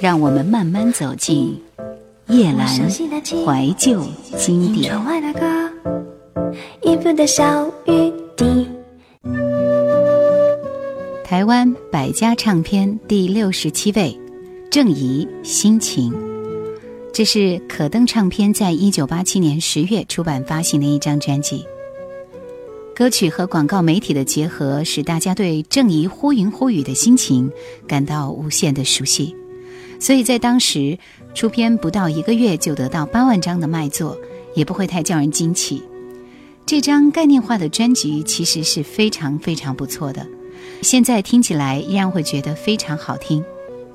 让我们慢慢走进叶阑怀旧经典。台湾百家唱片第六十七位，郑怡《心情》，这是可登唱片在一九八七年十月出版发行的一张专辑。歌曲和广告媒体的结合，使大家对郑怡忽云忽雨的心情感到无限的熟悉，所以在当时出片不到一个月就得到八万张的卖座，也不会太叫人惊奇。这张概念化的专辑其实是非常非常不错的，现在听起来依然会觉得非常好听。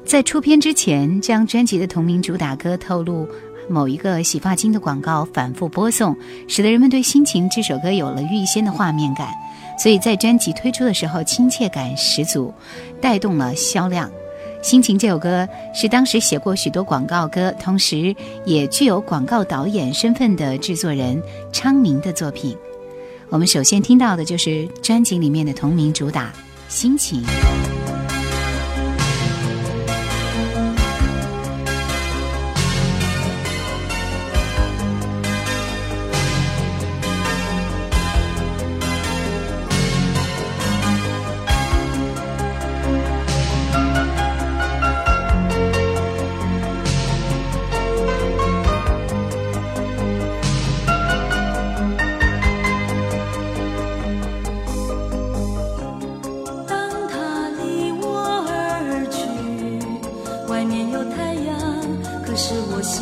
在出片之前，将专辑的同名主打歌透露。某一个洗发精的广告反复播送，使得人们对《心情》这首歌有了预先的画面感，所以在专辑推出的时候亲切感十足，带动了销量。《心情》这首歌是当时写过许多广告歌，同时也具有广告导演身份的制作人昌明的作品。我们首先听到的就是专辑里面的同名主打《心情》。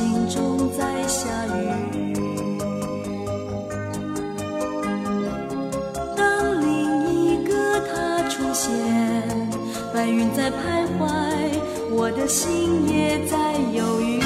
心中在下雨。当另一个他出现白云在徘徊我的心也在犹豫。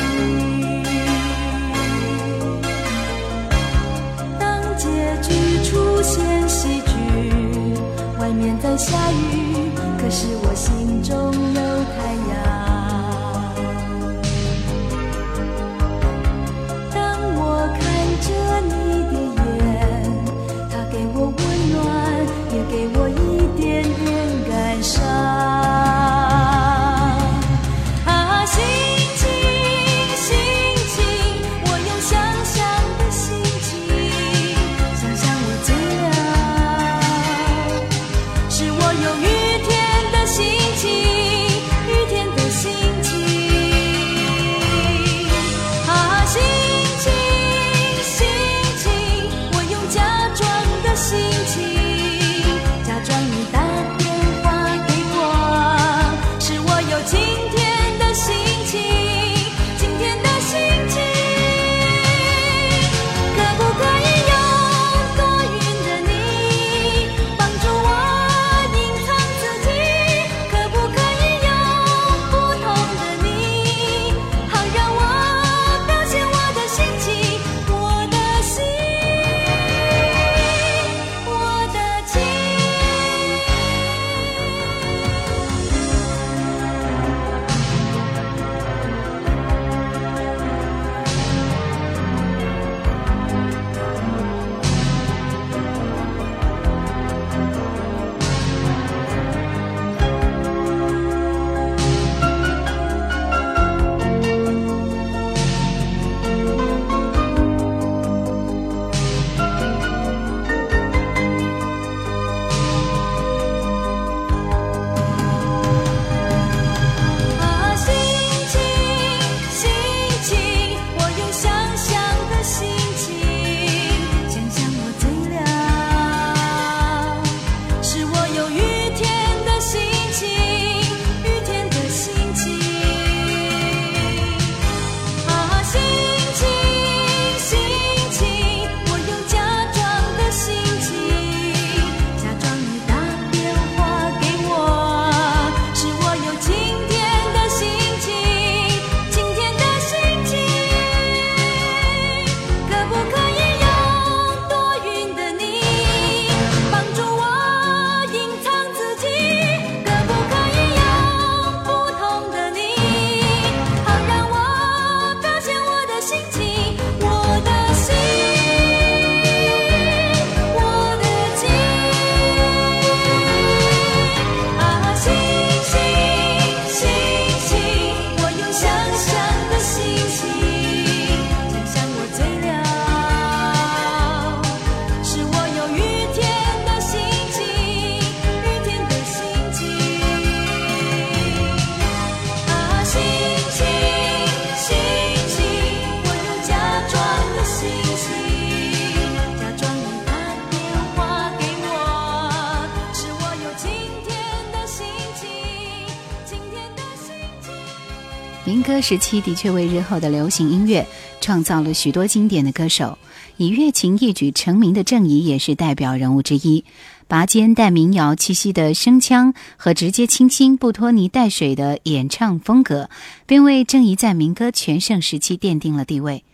歌时期的确为日后的流行音乐创造了许多经典的歌手，以乐琴一举成名的郑怡也是代表人物之一。拔尖带民谣气息的声腔和直接清新、不拖泥带水的演唱风格，便为郑怡在民歌全盛时期奠定了地位。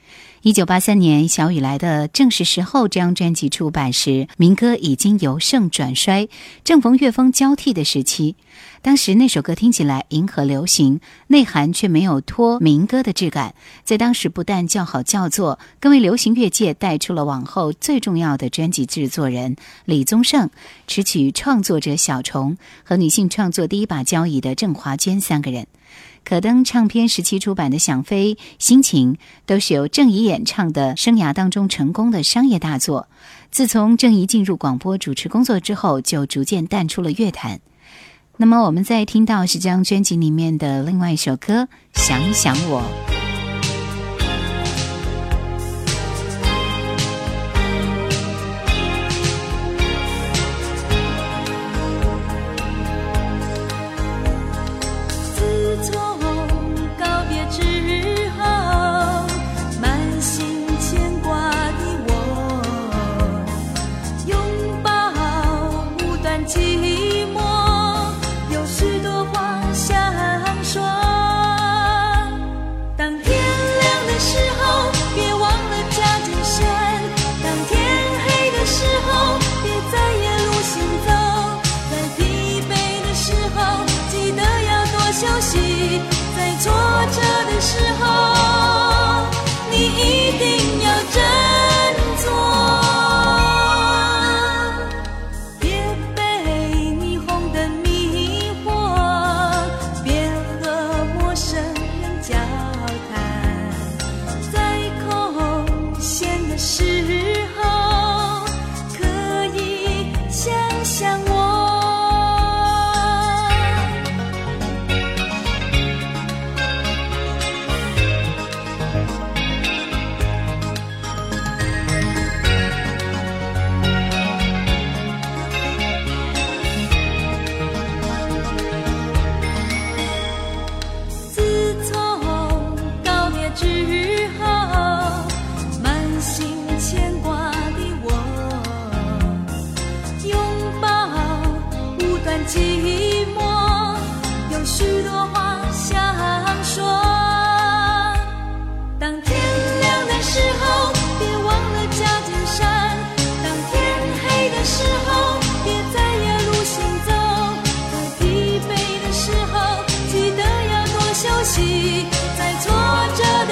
一九八三年，小雨来的《正是时候》这张专辑出版时，民歌已经由盛转衰，正逢乐风交替的时期。当时那首歌听起来迎合流行，内涵却没有脱民歌的质感，在当时不但叫好叫座，更为流行乐界带出了往后最重要的专辑制作人李宗盛、词曲创作者小虫和女性创作第一把交椅的郑华娟三个人。可登唱片时期出版的《想飞》《心情》都是由郑怡演唱的，生涯当中成功的商业大作。自从郑怡进入广播主持工作之后，就逐渐淡出了乐坛。那么，我们在听到是这张专辑里面的另外一首歌《想想我》。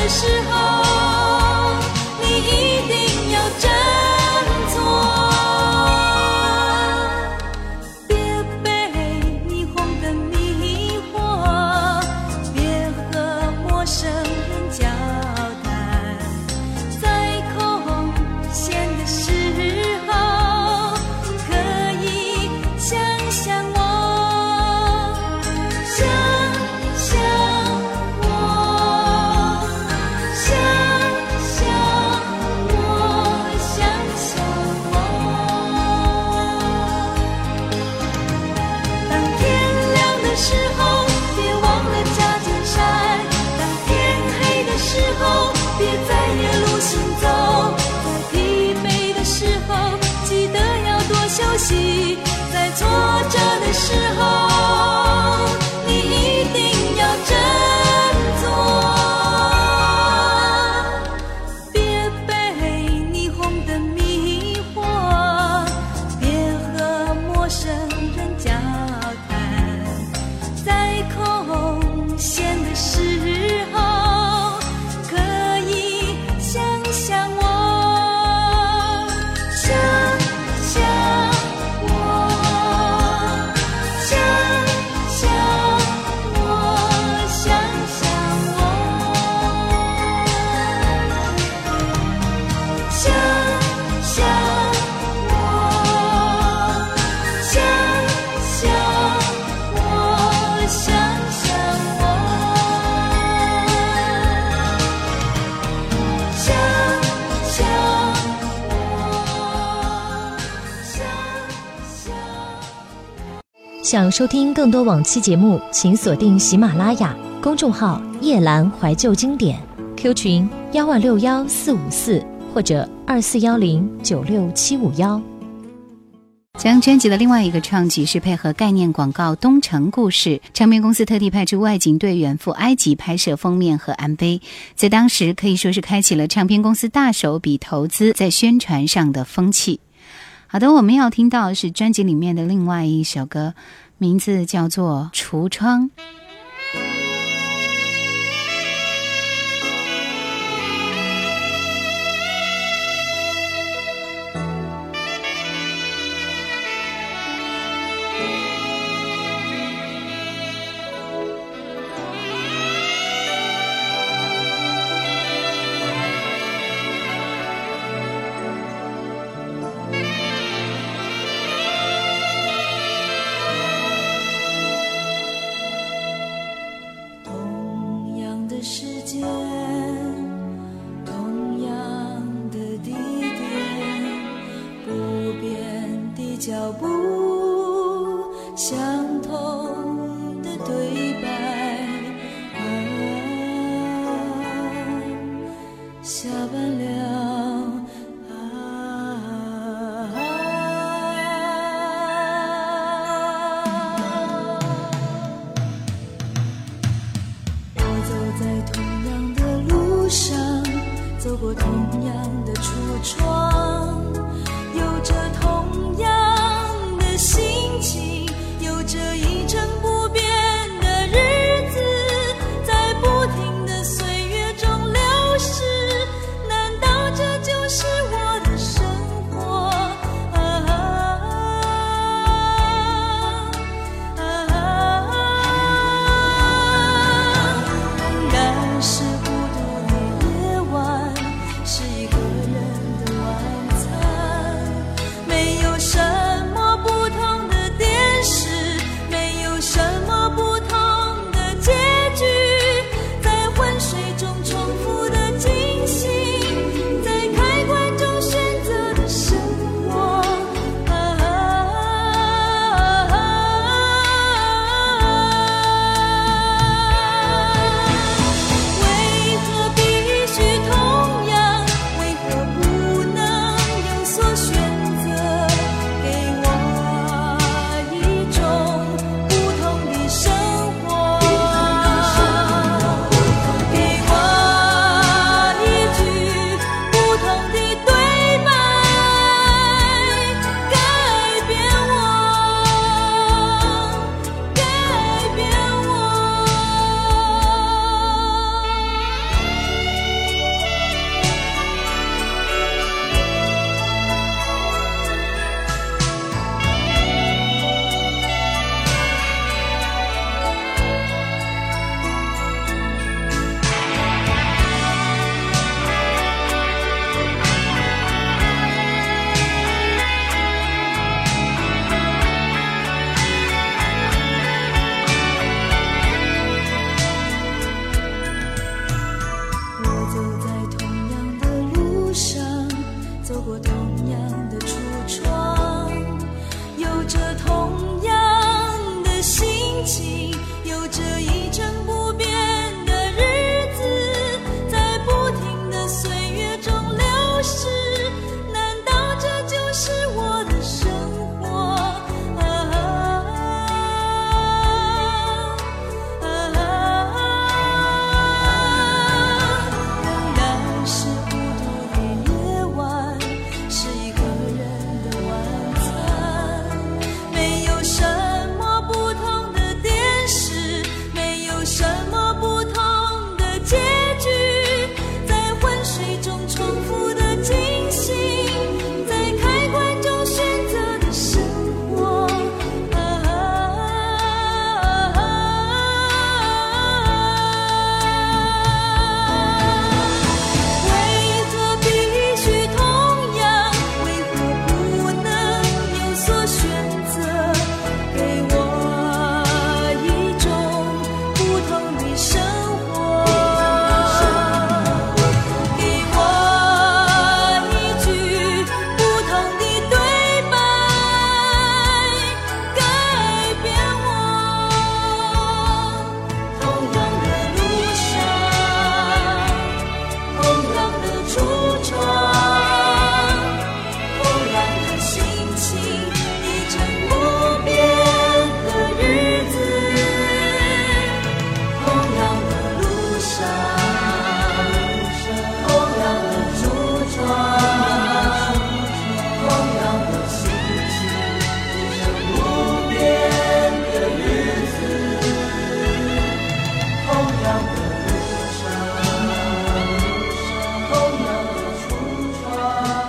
时候想收听更多往期节目，请锁定喜马拉雅。公众号“夜阑怀旧经典 ”，Q 群幺万六幺四五四或者二四幺零九六七五幺。将专辑的另外一个创举是配合概念广告《东城故事》，唱片公司特地派出外景队远赴埃及拍摄封面和 MV，在当时可以说是开启了唱片公司大手笔投资在宣传上的风气。好的，我们要听到是专辑里面的另外一首歌，名字叫做《橱窗》。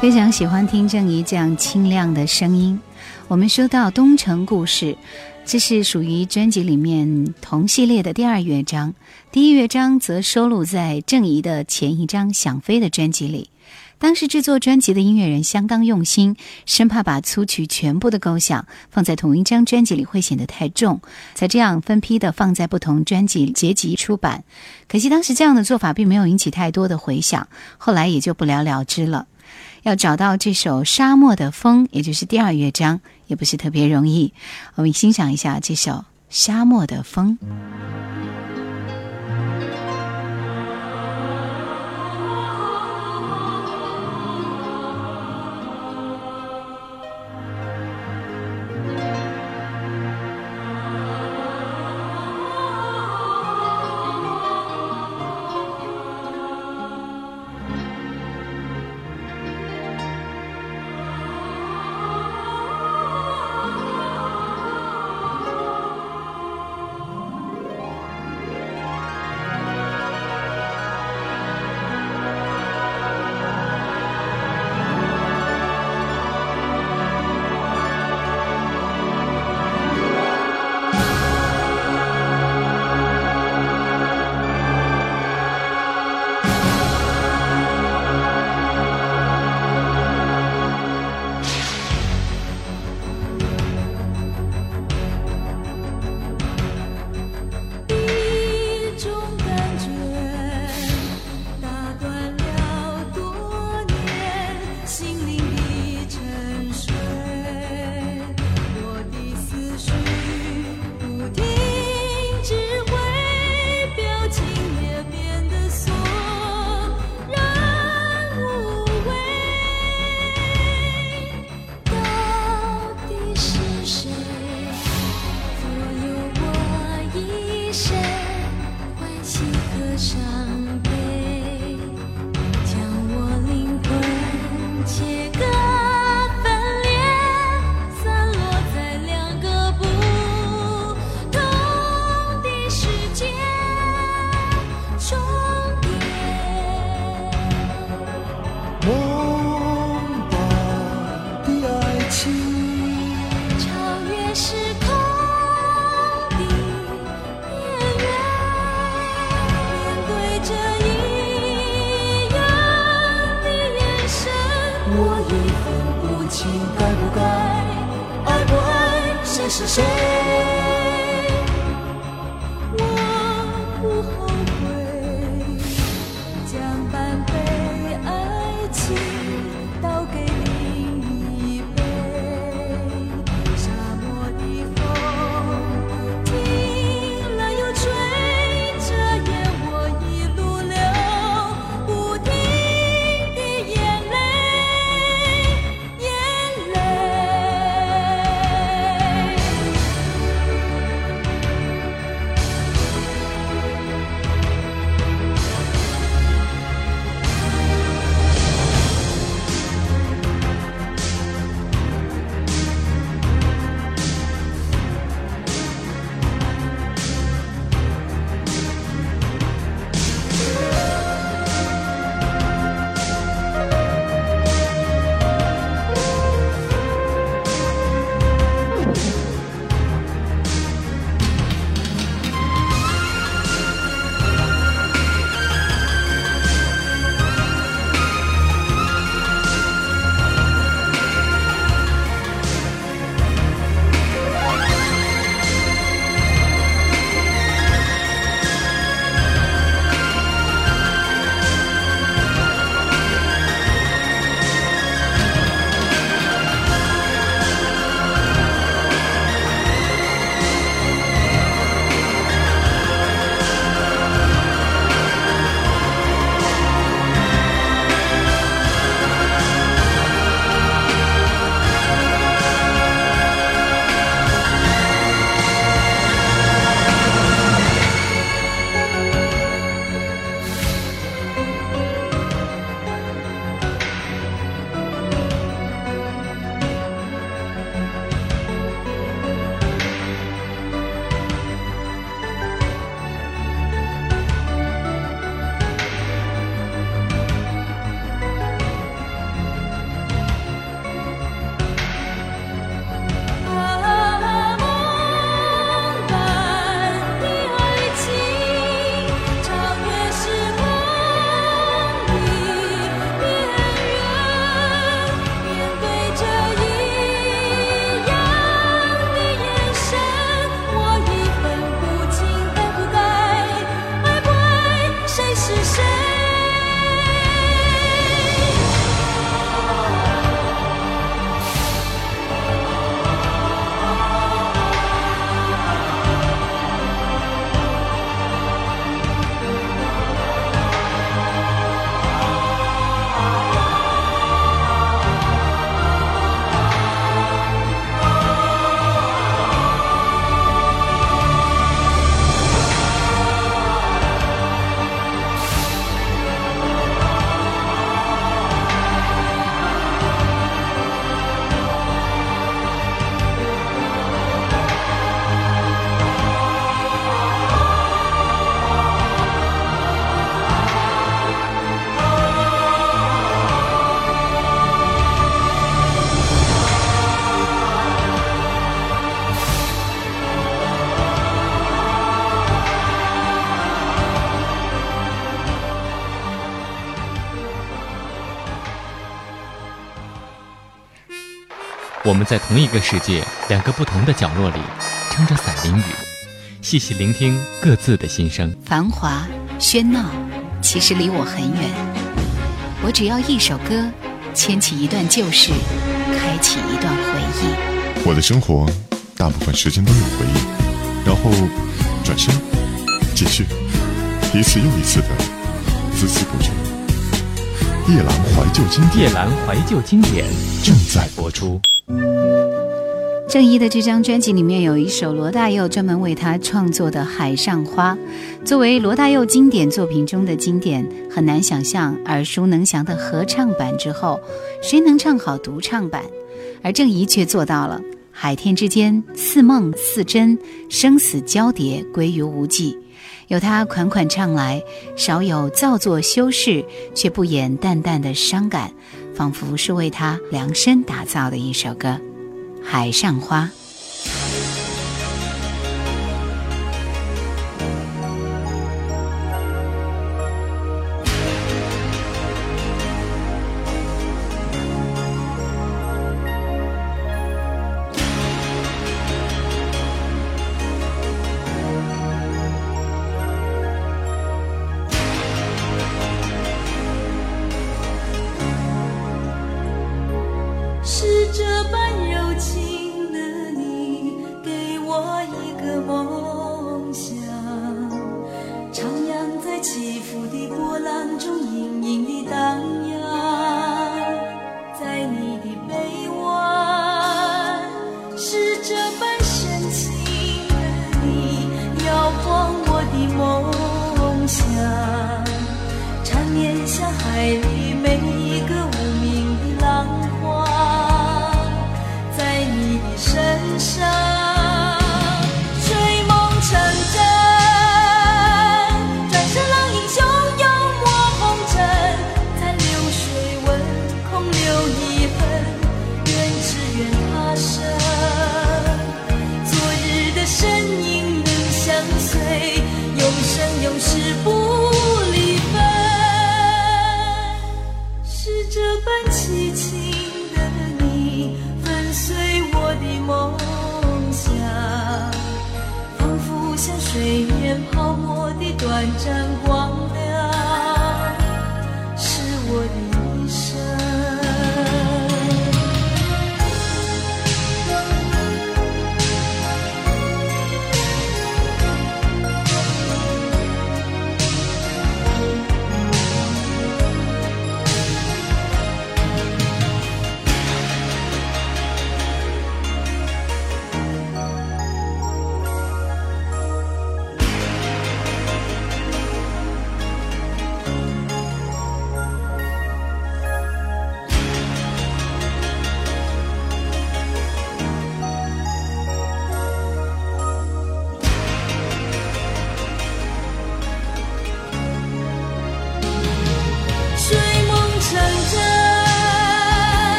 非常喜欢听郑怡这样清亮的声音。我们说到《东城故事》，这是属于专辑里面同系列的第二乐章，第一乐章则收录在郑怡的前一张《想飞》的专辑里。当时制作专辑的音乐人相当用心，生怕把粗曲全部的构想放在同一张专辑里会显得太重，才这样分批的放在不同专辑结集出版。可惜当时这样的做法并没有引起太多的回响，后来也就不了了之了。要找到这首《沙漠的风》，也就是第二乐章，也不是特别容易。我们欣赏一下这首《沙漠的风》。我们在同一个世界，两个不同的角落里，撑着伞淋雨，细细聆听各自的心声。繁华喧闹，其实离我很远。我只要一首歌，牵起一段旧事，开启一段回忆。我的生活，大部分时间都有回忆，然后转身继续，一次又一次的孜孜不倦。夜阑怀旧经典，夜阑怀旧经典正在播出。郑怡的这张专辑里面有一首罗大佑专门为他创作的《海上花》，作为罗大佑经典作品中的经典，很难想象耳熟能详的合唱版之后，谁能唱好独唱版？而郑怡却做到了。海天之间，似梦似真，生死交叠，归于无际。有他款款唱来，少有造作修饰，却不掩淡淡的伤感，仿佛是为他量身打造的一首歌，《海上花》。爱你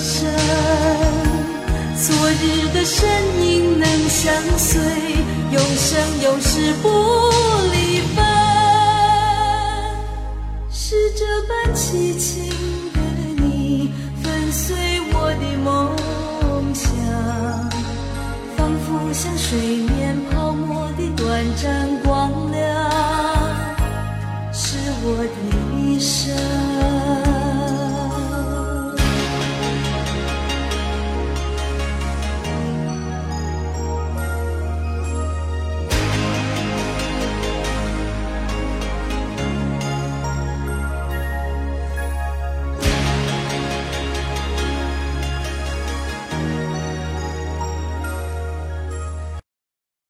生昨日的身影能相随永生永世不离分是这般凄情的你粉碎我的梦想仿佛像水面泡沫的短暂光亮是我的一生。